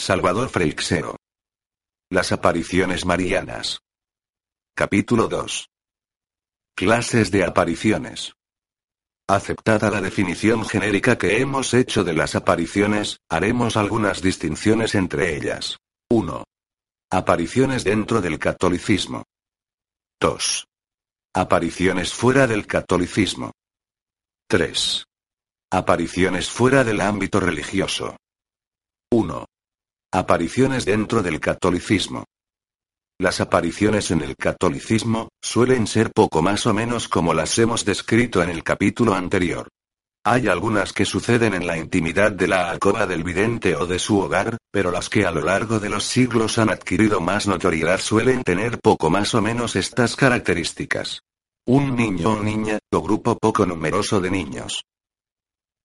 Salvador Freixero. Las apariciones marianas. Capítulo 2. Clases de apariciones. Aceptada la definición genérica que hemos hecho de las apariciones, haremos algunas distinciones entre ellas. 1. Apariciones dentro del catolicismo. 2. Apariciones fuera del catolicismo. 3. Apariciones fuera del ámbito religioso. 1. Apariciones dentro del catolicismo. Las apariciones en el catolicismo, suelen ser poco más o menos como las hemos descrito en el capítulo anterior. Hay algunas que suceden en la intimidad de la alcoba del vidente o de su hogar, pero las que a lo largo de los siglos han adquirido más notoriedad suelen tener poco más o menos estas características. Un niño o niña, o grupo poco numeroso de niños,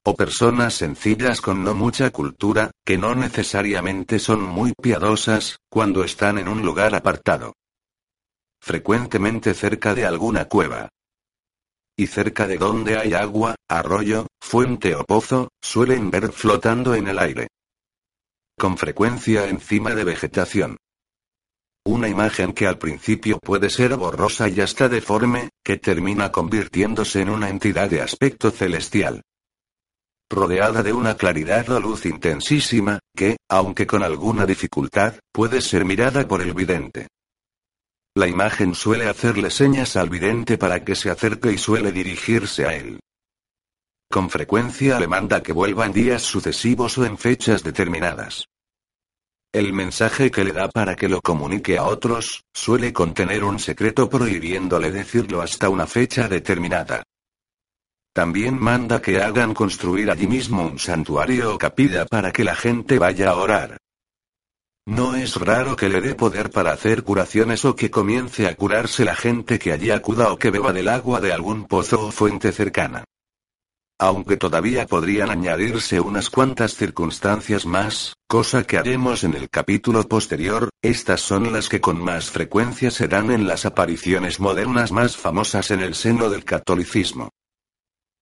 o personas sencillas con no mucha cultura, que no necesariamente son muy piadosas, cuando están en un lugar apartado. Frecuentemente cerca de alguna cueva. Y cerca de donde hay agua, arroyo, fuente o pozo, suelen ver flotando en el aire. Con frecuencia encima de vegetación. Una imagen que al principio puede ser borrosa y hasta deforme, que termina convirtiéndose en una entidad de aspecto celestial rodeada de una claridad o luz intensísima, que, aunque con alguna dificultad, puede ser mirada por el vidente. La imagen suele hacerle señas al vidente para que se acerque y suele dirigirse a él. Con frecuencia le manda que vuelva en días sucesivos o en fechas determinadas. El mensaje que le da para que lo comunique a otros, suele contener un secreto prohibiéndole decirlo hasta una fecha determinada. También manda que hagan construir allí mismo un santuario o capilla para que la gente vaya a orar. No es raro que le dé poder para hacer curaciones o que comience a curarse la gente que allí acuda o que beba del agua de algún pozo o fuente cercana. Aunque todavía podrían añadirse unas cuantas circunstancias más, cosa que haremos en el capítulo posterior, estas son las que con más frecuencia se dan en las apariciones modernas más famosas en el seno del catolicismo.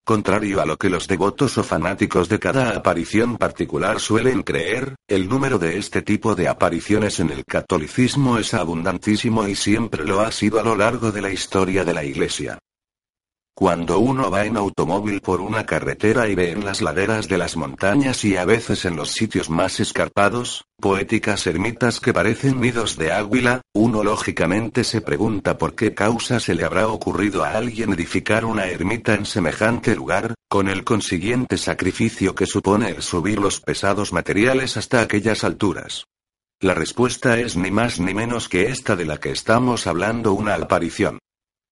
Contrario a lo que los devotos o fanáticos de cada aparición particular suelen creer, el número de este tipo de apariciones en el catolicismo es abundantísimo y siempre lo ha sido a lo largo de la historia de la Iglesia. Cuando uno va en automóvil por una carretera y ve en las laderas de las montañas y a veces en los sitios más escarpados, poéticas ermitas que parecen nidos de águila, uno lógicamente se pregunta por qué causa se le habrá ocurrido a alguien edificar una ermita en semejante lugar, con el consiguiente sacrificio que supone el subir los pesados materiales hasta aquellas alturas. La respuesta es ni más ni menos que esta de la que estamos hablando una aparición.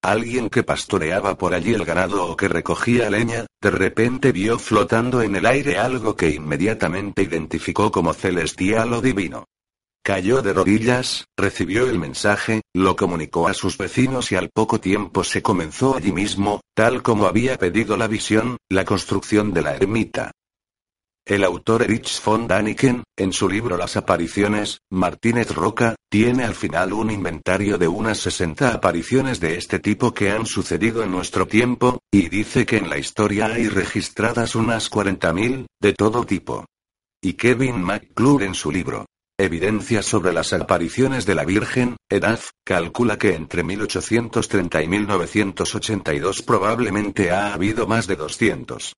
Alguien que pastoreaba por allí el ganado o que recogía leña, de repente vio flotando en el aire algo que inmediatamente identificó como celestial o divino. Cayó de rodillas, recibió el mensaje, lo comunicó a sus vecinos y al poco tiempo se comenzó allí mismo, tal como había pedido la visión, la construcción de la ermita. El autor Erich von Daniken, en su libro Las apariciones, Martínez Roca, tiene al final un inventario de unas 60 apariciones de este tipo que han sucedido en nuestro tiempo, y dice que en la historia hay registradas unas 40.000, de todo tipo. Y Kevin McClure en su libro, Evidencias sobre las apariciones de la Virgen, Edad, calcula que entre 1830 y 1982 probablemente ha habido más de 200.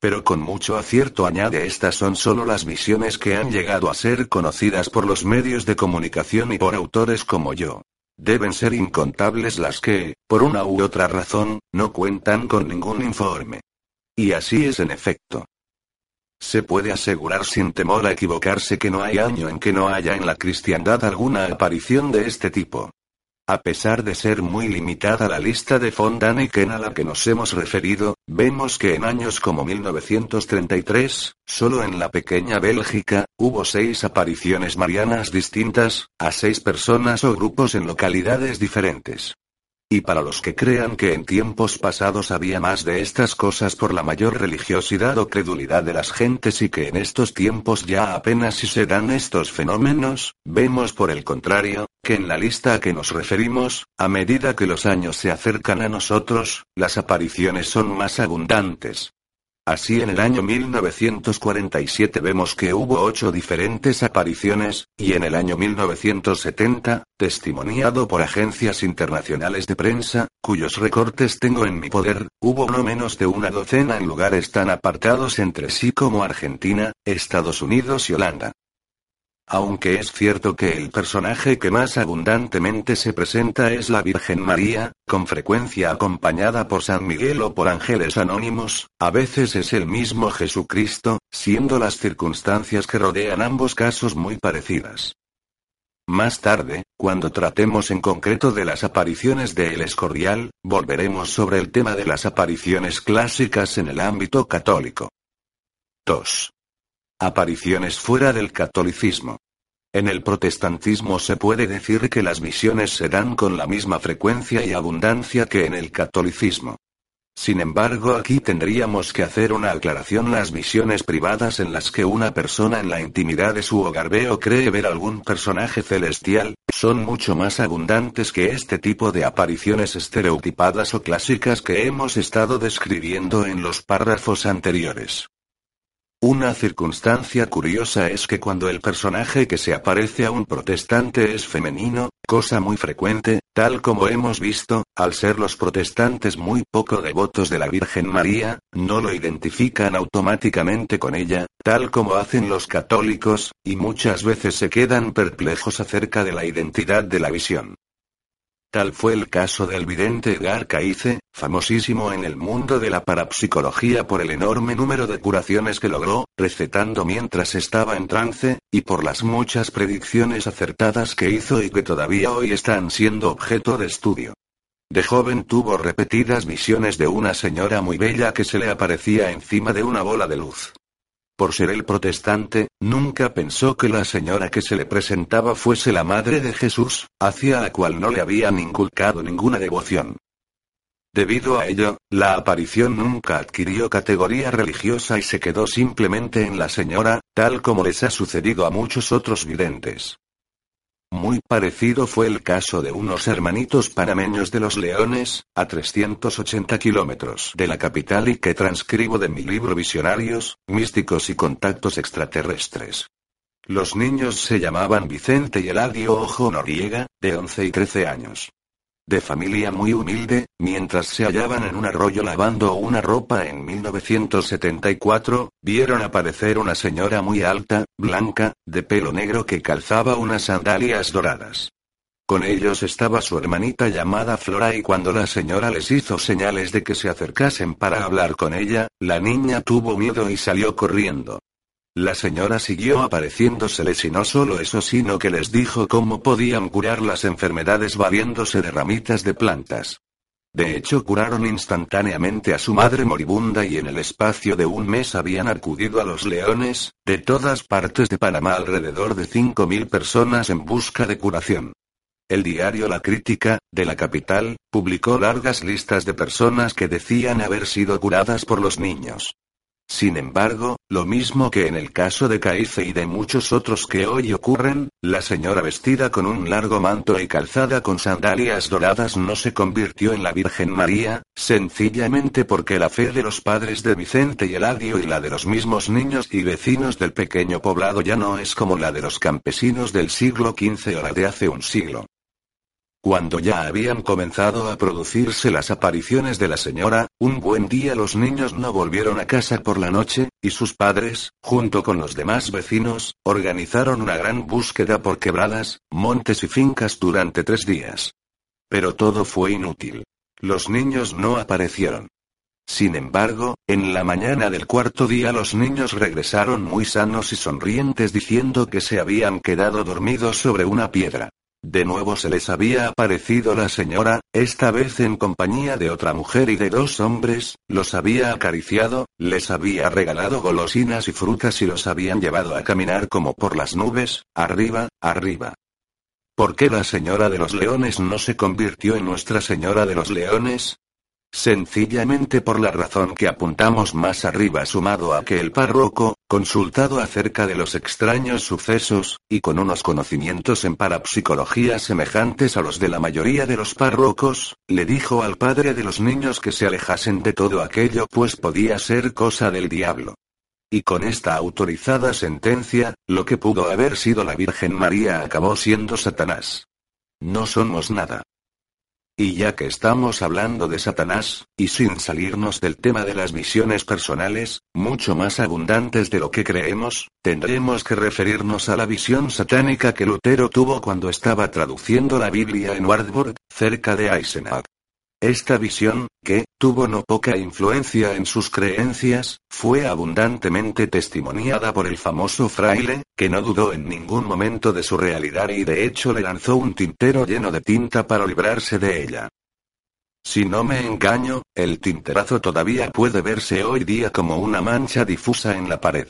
Pero con mucho acierto añade estas son solo las visiones que han llegado a ser conocidas por los medios de comunicación y por autores como yo. Deben ser incontables las que, por una u otra razón, no cuentan con ningún informe. Y así es en efecto. Se puede asegurar sin temor a equivocarse que no hay año en que no haya en la cristiandad alguna aparición de este tipo. A pesar de ser muy limitada la lista de von Daniken a la que nos hemos referido, vemos que en años como 1933, solo en la pequeña Bélgica, hubo seis apariciones marianas distintas, a seis personas o grupos en localidades diferentes. Y para los que crean que en tiempos pasados había más de estas cosas por la mayor religiosidad o credulidad de las gentes y que en estos tiempos ya apenas si se dan estos fenómenos, vemos por el contrario, que en la lista a que nos referimos, a medida que los años se acercan a nosotros, las apariciones son más abundantes. Así en el año 1947 vemos que hubo ocho diferentes apariciones, y en el año 1970, testimoniado por agencias internacionales de prensa, cuyos recortes tengo en mi poder, hubo no menos de una docena en lugares tan apartados entre sí como Argentina, Estados Unidos y Holanda. Aunque es cierto que el personaje que más abundantemente se presenta es la Virgen María, con frecuencia acompañada por San Miguel o por ángeles anónimos, a veces es el mismo Jesucristo, siendo las circunstancias que rodean ambos casos muy parecidas. Más tarde, cuando tratemos en concreto de las apariciones de El Escorial, volveremos sobre el tema de las apariciones clásicas en el ámbito católico. 2. Apariciones fuera del catolicismo. En el protestantismo se puede decir que las visiones se dan con la misma frecuencia y abundancia que en el catolicismo. Sin embargo, aquí tendríamos que hacer una aclaración. Las visiones privadas en las que una persona en la intimidad de su hogar ve o cree ver algún personaje celestial, son mucho más abundantes que este tipo de apariciones estereotipadas o clásicas que hemos estado describiendo en los párrafos anteriores. Una circunstancia curiosa es que cuando el personaje que se aparece a un protestante es femenino, cosa muy frecuente, tal como hemos visto, al ser los protestantes muy poco devotos de la Virgen María, no lo identifican automáticamente con ella, tal como hacen los católicos, y muchas veces se quedan perplejos acerca de la identidad de la visión. Tal fue el caso del vidente Edgar Cayce, famosísimo en el mundo de la parapsicología por el enorme número de curaciones que logró, recetando mientras estaba en trance, y por las muchas predicciones acertadas que hizo y que todavía hoy están siendo objeto de estudio. De joven tuvo repetidas visiones de una señora muy bella que se le aparecía encima de una bola de luz. Por ser el protestante, nunca pensó que la señora que se le presentaba fuese la madre de Jesús, hacia la cual no le habían inculcado ninguna devoción. Debido a ello, la aparición nunca adquirió categoría religiosa y se quedó simplemente en la señora, tal como les ha sucedido a muchos otros videntes. Muy parecido fue el caso de unos hermanitos panameños de los Leones, a 380 kilómetros de la capital y que transcribo de mi libro Visionarios, Místicos y Contactos Extraterrestres. Los niños se llamaban Vicente y Eladio Ojo Noriega, de 11 y 13 años de familia muy humilde, mientras se hallaban en un arroyo lavando una ropa en 1974, vieron aparecer una señora muy alta, blanca, de pelo negro que calzaba unas sandalias doradas. Con ellos estaba su hermanita llamada Flora y cuando la señora les hizo señales de que se acercasen para hablar con ella, la niña tuvo miedo y salió corriendo. La señora siguió apareciéndoseles y no solo eso sino que les dijo cómo podían curar las enfermedades valiéndose de ramitas de plantas. De hecho curaron instantáneamente a su madre moribunda y en el espacio de un mes habían acudido a los leones, de todas partes de Panamá alrededor de 5.000 personas en busca de curación. El diario La Crítica, de la capital, publicó largas listas de personas que decían haber sido curadas por los niños. Sin embargo, lo mismo que en el caso de Caice y de muchos otros que hoy ocurren, la señora vestida con un largo manto y calzada con sandalias doradas no se convirtió en la Virgen María, sencillamente porque la fe de los padres de Vicente y Eladio y la de los mismos niños y vecinos del pequeño poblado ya no es como la de los campesinos del siglo XV o la de hace un siglo. Cuando ya habían comenzado a producirse las apariciones de la señora, un buen día los niños no volvieron a casa por la noche, y sus padres, junto con los demás vecinos, organizaron una gran búsqueda por quebradas, montes y fincas durante tres días. Pero todo fue inútil. Los niños no aparecieron. Sin embargo, en la mañana del cuarto día los niños regresaron muy sanos y sonrientes diciendo que se habían quedado dormidos sobre una piedra. De nuevo se les había aparecido la señora, esta vez en compañía de otra mujer y de dos hombres, los había acariciado, les había regalado golosinas y frutas y los habían llevado a caminar como por las nubes, arriba, arriba. ¿Por qué la señora de los leones no se convirtió en Nuestra Señora de los Leones? Sencillamente por la razón que apuntamos más arriba sumado a que el párroco, consultado acerca de los extraños sucesos, y con unos conocimientos en parapsicología semejantes a los de la mayoría de los párrocos, le dijo al padre de los niños que se alejasen de todo aquello pues podía ser cosa del diablo. Y con esta autorizada sentencia, lo que pudo haber sido la Virgen María acabó siendo Satanás. No somos nada. Y ya que estamos hablando de Satanás, y sin salirnos del tema de las visiones personales, mucho más abundantes de lo que creemos, tendremos que referirnos a la visión satánica que Lutero tuvo cuando estaba traduciendo la Biblia en Wartburg, cerca de Eisenach. Esta visión, que tuvo no poca influencia en sus creencias, fue abundantemente testimoniada por el famoso fraile, que no dudó en ningún momento de su realidad y de hecho le lanzó un tintero lleno de tinta para librarse de ella. Si no me engaño, el tinterazo todavía puede verse hoy día como una mancha difusa en la pared.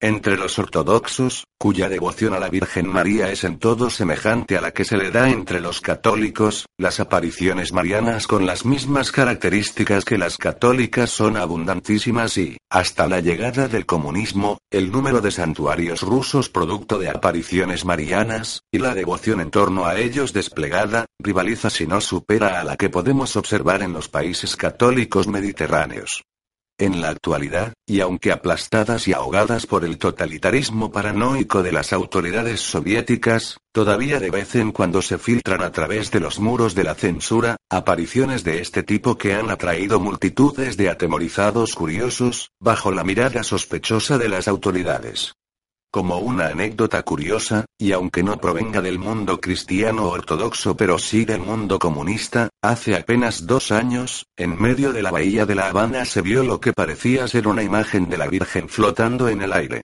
Entre los ortodoxos, cuya devoción a la Virgen María es en todo semejante a la que se le da entre los católicos, las apariciones marianas con las mismas características que las católicas son abundantísimas y, hasta la llegada del comunismo, el número de santuarios rusos producto de apariciones marianas, y la devoción en torno a ellos desplegada, rivaliza si no supera a la que podemos observar en los países católicos mediterráneos. En la actualidad, y aunque aplastadas y ahogadas por el totalitarismo paranoico de las autoridades soviéticas, todavía de vez en cuando se filtran a través de los muros de la censura, apariciones de este tipo que han atraído multitudes de atemorizados curiosos, bajo la mirada sospechosa de las autoridades. Como una anécdota curiosa, y aunque no provenga del mundo cristiano ortodoxo pero sí del mundo comunista, hace apenas dos años, en medio de la bahía de La Habana se vio lo que parecía ser una imagen de la Virgen flotando en el aire.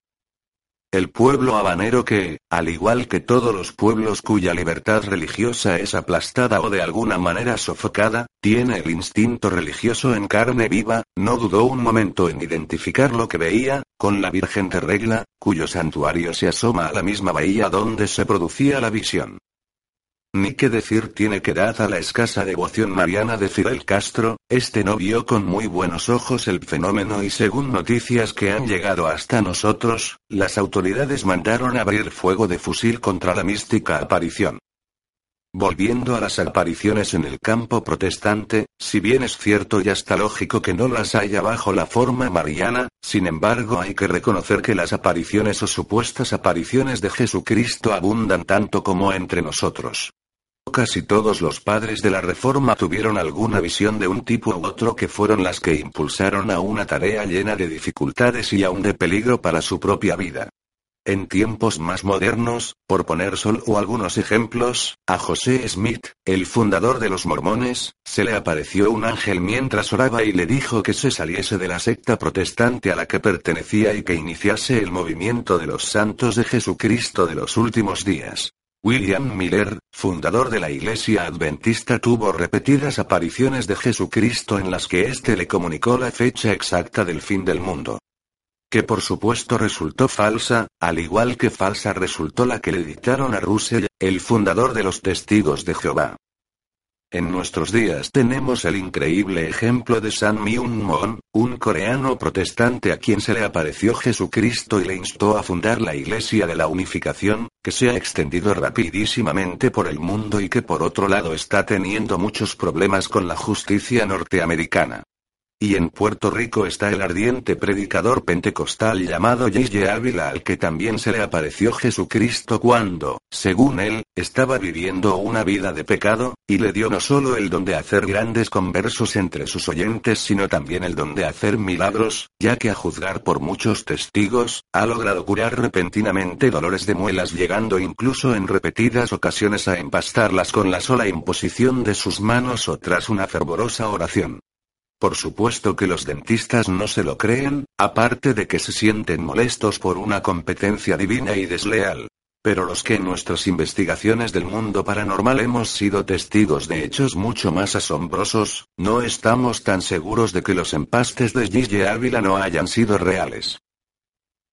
El pueblo habanero que, al igual que todos los pueblos cuya libertad religiosa es aplastada o de alguna manera sofocada, tiene el instinto religioso en carne viva, no dudó un momento en identificar lo que veía, con la Virgen de Regla, cuyo santuario se asoma a la misma bahía donde se producía la visión. Ni qué decir tiene que dada la escasa devoción mariana de Fidel Castro, este no vio con muy buenos ojos el fenómeno y según noticias que han llegado hasta nosotros, las autoridades mandaron abrir fuego de fusil contra la mística aparición. Volviendo a las apariciones en el campo protestante, si bien es cierto y hasta lógico que no las haya bajo la forma mariana, sin embargo hay que reconocer que las apariciones o supuestas apariciones de Jesucristo abundan tanto como entre nosotros. Casi todos los padres de la Reforma tuvieron alguna visión de un tipo u otro que fueron las que impulsaron a una tarea llena de dificultades y aún de peligro para su propia vida. En tiempos más modernos, por poner solo algunos ejemplos, a José Smith, el fundador de los mormones, se le apareció un ángel mientras oraba y le dijo que se saliese de la secta protestante a la que pertenecía y que iniciase el movimiento de los santos de Jesucristo de los últimos días. William Miller, fundador de la Iglesia Adventista, tuvo repetidas apariciones de Jesucristo en las que éste le comunicó la fecha exacta del fin del mundo. Que por supuesto resultó falsa, al igual que falsa resultó la que le dictaron a Russell, el fundador de los Testigos de Jehová. En nuestros días tenemos el increíble ejemplo de San Myung Moon, un coreano protestante a quien se le apareció Jesucristo y le instó a fundar la Iglesia de la Unificación, que se ha extendido rapidísimamente por el mundo y que por otro lado está teniendo muchos problemas con la justicia norteamericana. Y en Puerto Rico está el ardiente predicador pentecostal llamado J.J. Ávila al que también se le apareció Jesucristo cuando, según él, estaba viviendo una vida de pecado, y le dio no solo el don de hacer grandes conversos entre sus oyentes sino también el don de hacer milagros, ya que a juzgar por muchos testigos, ha logrado curar repentinamente dolores de muelas llegando incluso en repetidas ocasiones a empastarlas con la sola imposición de sus manos o tras una fervorosa oración. Por supuesto que los dentistas no se lo creen, aparte de que se sienten molestos por una competencia divina y desleal. Pero los que en nuestras investigaciones del mundo paranormal hemos sido testigos de hechos mucho más asombrosos, no estamos tan seguros de que los empastes de Gigi Ávila no hayan sido reales.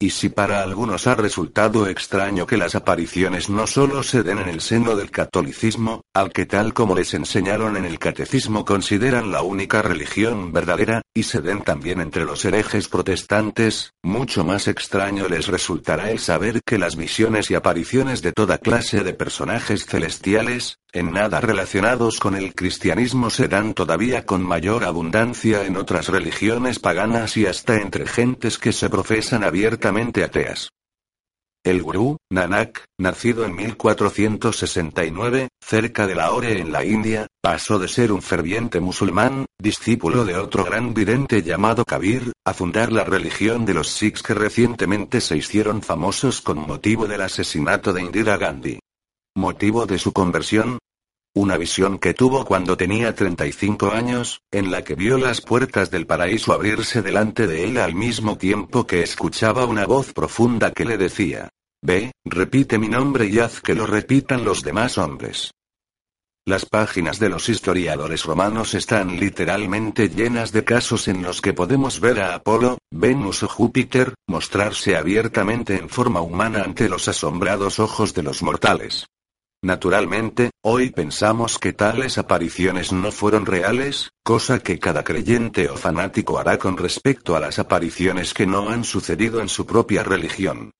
Y si para algunos ha resultado extraño que las apariciones no solo se den en el seno del catolicismo, al que tal como les enseñaron en el catecismo consideran la única religión verdadera, y se den también entre los herejes protestantes, mucho más extraño les resultará el saber que las visiones y apariciones de toda clase de personajes celestiales, en nada relacionados con el cristianismo se dan todavía con mayor abundancia en otras religiones paganas y hasta entre gentes que se profesan abiertamente ateas. El gurú, Nanak, nacido en 1469, cerca de Lahore en la India, pasó de ser un ferviente musulmán, discípulo de otro gran vidente llamado Kabir, a fundar la religión de los Sikhs que recientemente se hicieron famosos con motivo del asesinato de Indira Gandhi. ¿Motivo de su conversión? Una visión que tuvo cuando tenía 35 años, en la que vio las puertas del paraíso abrirse delante de él al mismo tiempo que escuchaba una voz profunda que le decía, Ve, repite mi nombre y haz que lo repitan los demás hombres. Las páginas de los historiadores romanos están literalmente llenas de casos en los que podemos ver a Apolo, Venus o Júpiter, mostrarse abiertamente en forma humana ante los asombrados ojos de los mortales. Naturalmente, hoy pensamos que tales apariciones no fueron reales, cosa que cada creyente o fanático hará con respecto a las apariciones que no han sucedido en su propia religión.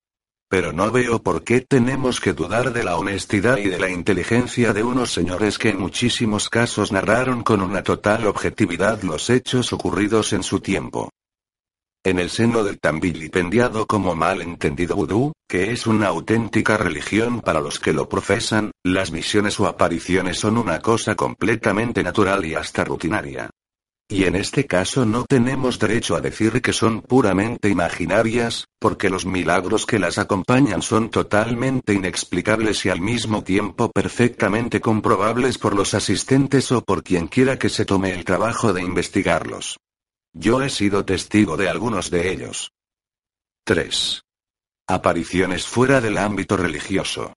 Pero no veo por qué tenemos que dudar de la honestidad y de la inteligencia de unos señores que en muchísimos casos narraron con una total objetividad los hechos ocurridos en su tiempo. En el seno del tan vilipendiado como mal entendido vudú, que es una auténtica religión para los que lo profesan, las visiones o apariciones son una cosa completamente natural y hasta rutinaria. Y en este caso no tenemos derecho a decir que son puramente imaginarias, porque los milagros que las acompañan son totalmente inexplicables y al mismo tiempo perfectamente comprobables por los asistentes o por quien quiera que se tome el trabajo de investigarlos. Yo he sido testigo de algunos de ellos. 3. Apariciones fuera del ámbito religioso.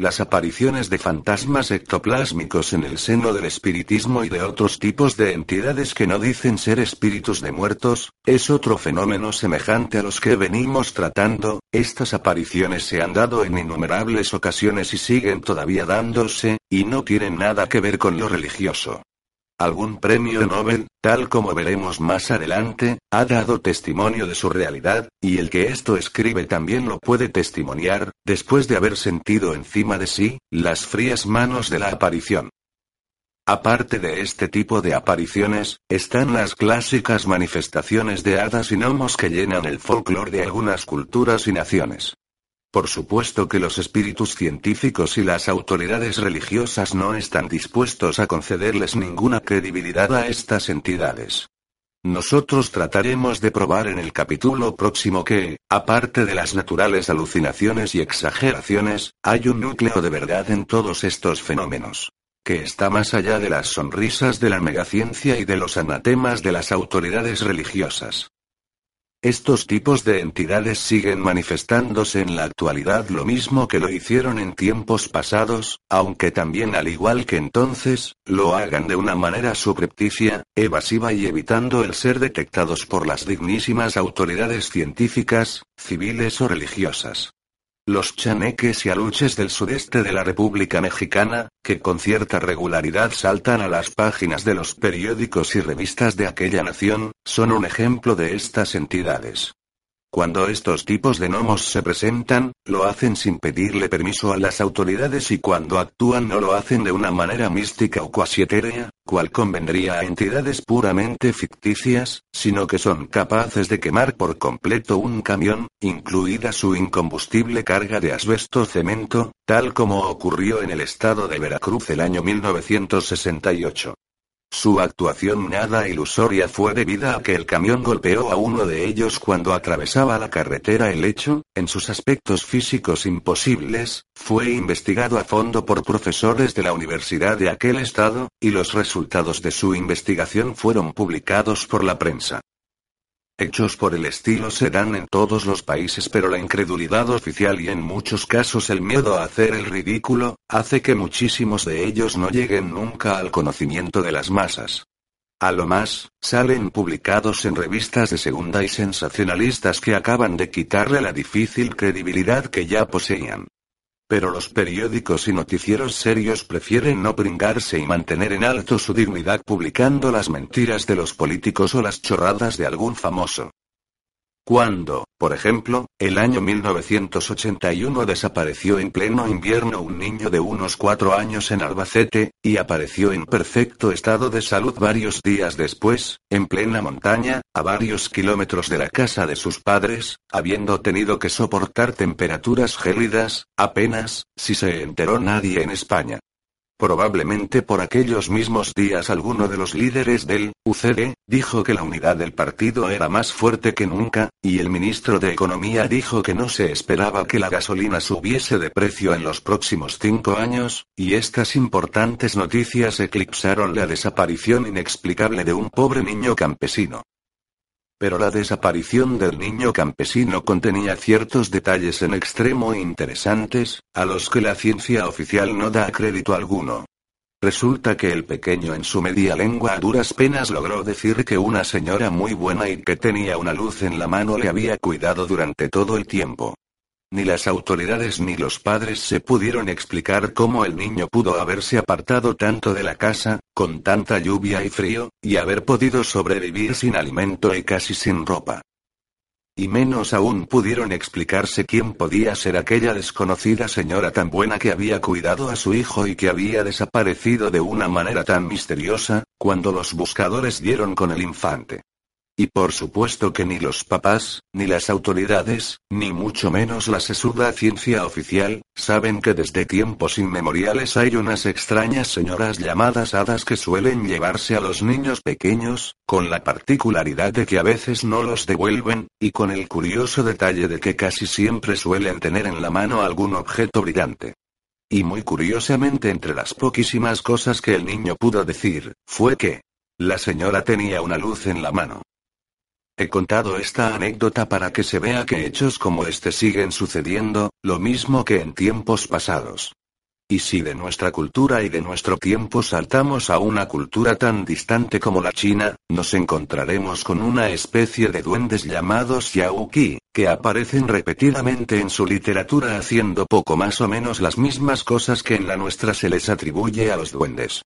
Las apariciones de fantasmas ectoplásmicos en el seno del espiritismo y de otros tipos de entidades que no dicen ser espíritus de muertos, es otro fenómeno semejante a los que venimos tratando, estas apariciones se han dado en innumerables ocasiones y siguen todavía dándose, y no tienen nada que ver con lo religioso. Algún premio Nobel, tal como veremos más adelante, ha dado testimonio de su realidad, y el que esto escribe también lo puede testimoniar, después de haber sentido encima de sí, las frías manos de la aparición. Aparte de este tipo de apariciones, están las clásicas manifestaciones de hadas y gnomos que llenan el folclore de algunas culturas y naciones. Por supuesto que los espíritus científicos y las autoridades religiosas no están dispuestos a concederles ninguna credibilidad a estas entidades. Nosotros trataremos de probar en el capítulo próximo que, aparte de las naturales alucinaciones y exageraciones, hay un núcleo de verdad en todos estos fenómenos. Que está más allá de las sonrisas de la megaciencia y de los anatemas de las autoridades religiosas. Estos tipos de entidades siguen manifestándose en la actualidad lo mismo que lo hicieron en tiempos pasados, aunque también al igual que entonces, lo hagan de una manera subrepticia, evasiva y evitando el ser detectados por las dignísimas autoridades científicas, civiles o religiosas. Los chaneques y aluches del sudeste de la República Mexicana, que con cierta regularidad saltan a las páginas de los periódicos y revistas de aquella nación, son un ejemplo de estas entidades. Cuando estos tipos de gnomos se presentan, lo hacen sin pedirle permiso a las autoridades y cuando actúan no lo hacen de una manera mística o cuasi etérea, cual convendría a entidades puramente ficticias, sino que son capaces de quemar por completo un camión, incluida su incombustible carga de asbesto cemento, tal como ocurrió en el estado de Veracruz el año 1968. Su actuación nada ilusoria fue debida a que el camión golpeó a uno de ellos cuando atravesaba la carretera. El hecho, en sus aspectos físicos imposibles, fue investigado a fondo por profesores de la universidad de aquel estado, y los resultados de su investigación fueron publicados por la prensa. Hechos por el estilo se dan en todos los países, pero la incredulidad oficial y en muchos casos el miedo a hacer el ridículo, hace que muchísimos de ellos no lleguen nunca al conocimiento de las masas. A lo más, salen publicados en revistas de segunda y sensacionalistas que acaban de quitarle la difícil credibilidad que ya poseían. Pero los periódicos y noticieros serios prefieren no pringarse y mantener en alto su dignidad publicando las mentiras de los políticos o las chorradas de algún famoso. Cuando, por ejemplo, el año 1981 desapareció en pleno invierno un niño de unos cuatro años en Albacete, y apareció en perfecto estado de salud varios días después, en plena montaña, a varios kilómetros de la casa de sus padres, habiendo tenido que soportar temperaturas gélidas, apenas, si se enteró nadie en España. Probablemente por aquellos mismos días alguno de los líderes del UCD dijo que la unidad del partido era más fuerte que nunca, y el ministro de Economía dijo que no se esperaba que la gasolina subiese de precio en los próximos cinco años, y estas importantes noticias eclipsaron la desaparición inexplicable de un pobre niño campesino. Pero la desaparición del niño campesino contenía ciertos detalles en extremo interesantes, a los que la ciencia oficial no da crédito alguno. Resulta que el pequeño en su media lengua a duras penas logró decir que una señora muy buena y que tenía una luz en la mano le había cuidado durante todo el tiempo. Ni las autoridades ni los padres se pudieron explicar cómo el niño pudo haberse apartado tanto de la casa, con tanta lluvia y frío, y haber podido sobrevivir sin alimento y casi sin ropa. Y menos aún pudieron explicarse quién podía ser aquella desconocida señora tan buena que había cuidado a su hijo y que había desaparecido de una manera tan misteriosa, cuando los buscadores dieron con el infante. Y por supuesto que ni los papás, ni las autoridades, ni mucho menos la sesuda ciencia oficial, saben que desde tiempos inmemoriales hay unas extrañas señoras llamadas hadas que suelen llevarse a los niños pequeños, con la particularidad de que a veces no los devuelven, y con el curioso detalle de que casi siempre suelen tener en la mano algún objeto brillante. Y muy curiosamente entre las poquísimas cosas que el niño pudo decir, fue que, la señora tenía una luz en la mano. He contado esta anécdota para que se vea que hechos como este siguen sucediendo, lo mismo que en tiempos pasados. Y si de nuestra cultura y de nuestro tiempo saltamos a una cultura tan distante como la China, nos encontraremos con una especie de duendes llamados Yauqi, que aparecen repetidamente en su literatura haciendo poco más o menos las mismas cosas que en la nuestra se les atribuye a los duendes.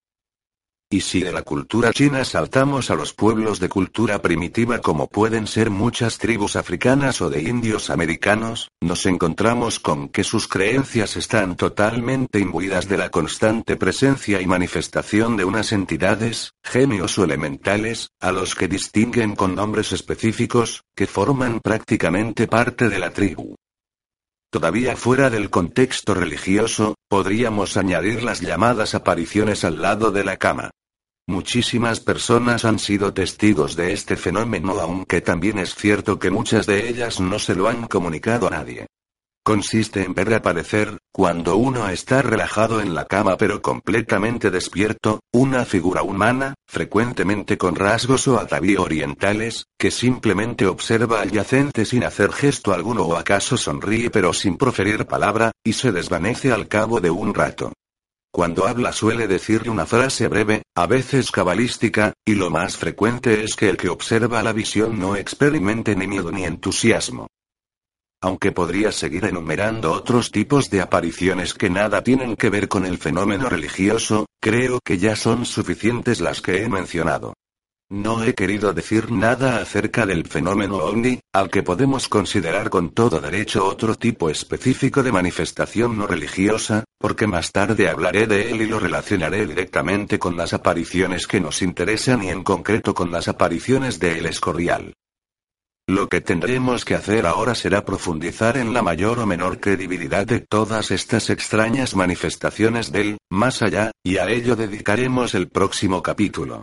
Y si de la cultura china saltamos a los pueblos de cultura primitiva como pueden ser muchas tribus africanas o de indios americanos, nos encontramos con que sus creencias están totalmente imbuidas de la constante presencia y manifestación de unas entidades, genios o elementales, a los que distinguen con nombres específicos, que forman prácticamente parte de la tribu. Todavía fuera del contexto religioso, podríamos añadir las llamadas apariciones al lado de la cama. Muchísimas personas han sido testigos de este fenómeno aunque también es cierto que muchas de ellas no se lo han comunicado a nadie. Consiste en ver aparecer, cuando uno está relajado en la cama pero completamente despierto, una figura humana, frecuentemente con rasgos o atavío orientales, que simplemente observa al yacente sin hacer gesto alguno o acaso sonríe pero sin proferir palabra, y se desvanece al cabo de un rato. Cuando habla suele decirle una frase breve, a veces cabalística, y lo más frecuente es que el que observa la visión no experimente ni miedo ni entusiasmo. Aunque podría seguir enumerando otros tipos de apariciones que nada tienen que ver con el fenómeno religioso, creo que ya son suficientes las que he mencionado. No he querido decir nada acerca del fenómeno ovni, al que podemos considerar con todo derecho otro tipo específico de manifestación no religiosa, porque más tarde hablaré de él y lo relacionaré directamente con las apariciones que nos interesan y en concreto con las apariciones de El Escorial. Lo que tendremos que hacer ahora será profundizar en la mayor o menor credibilidad de todas estas extrañas manifestaciones del más allá, y a ello dedicaremos el próximo capítulo.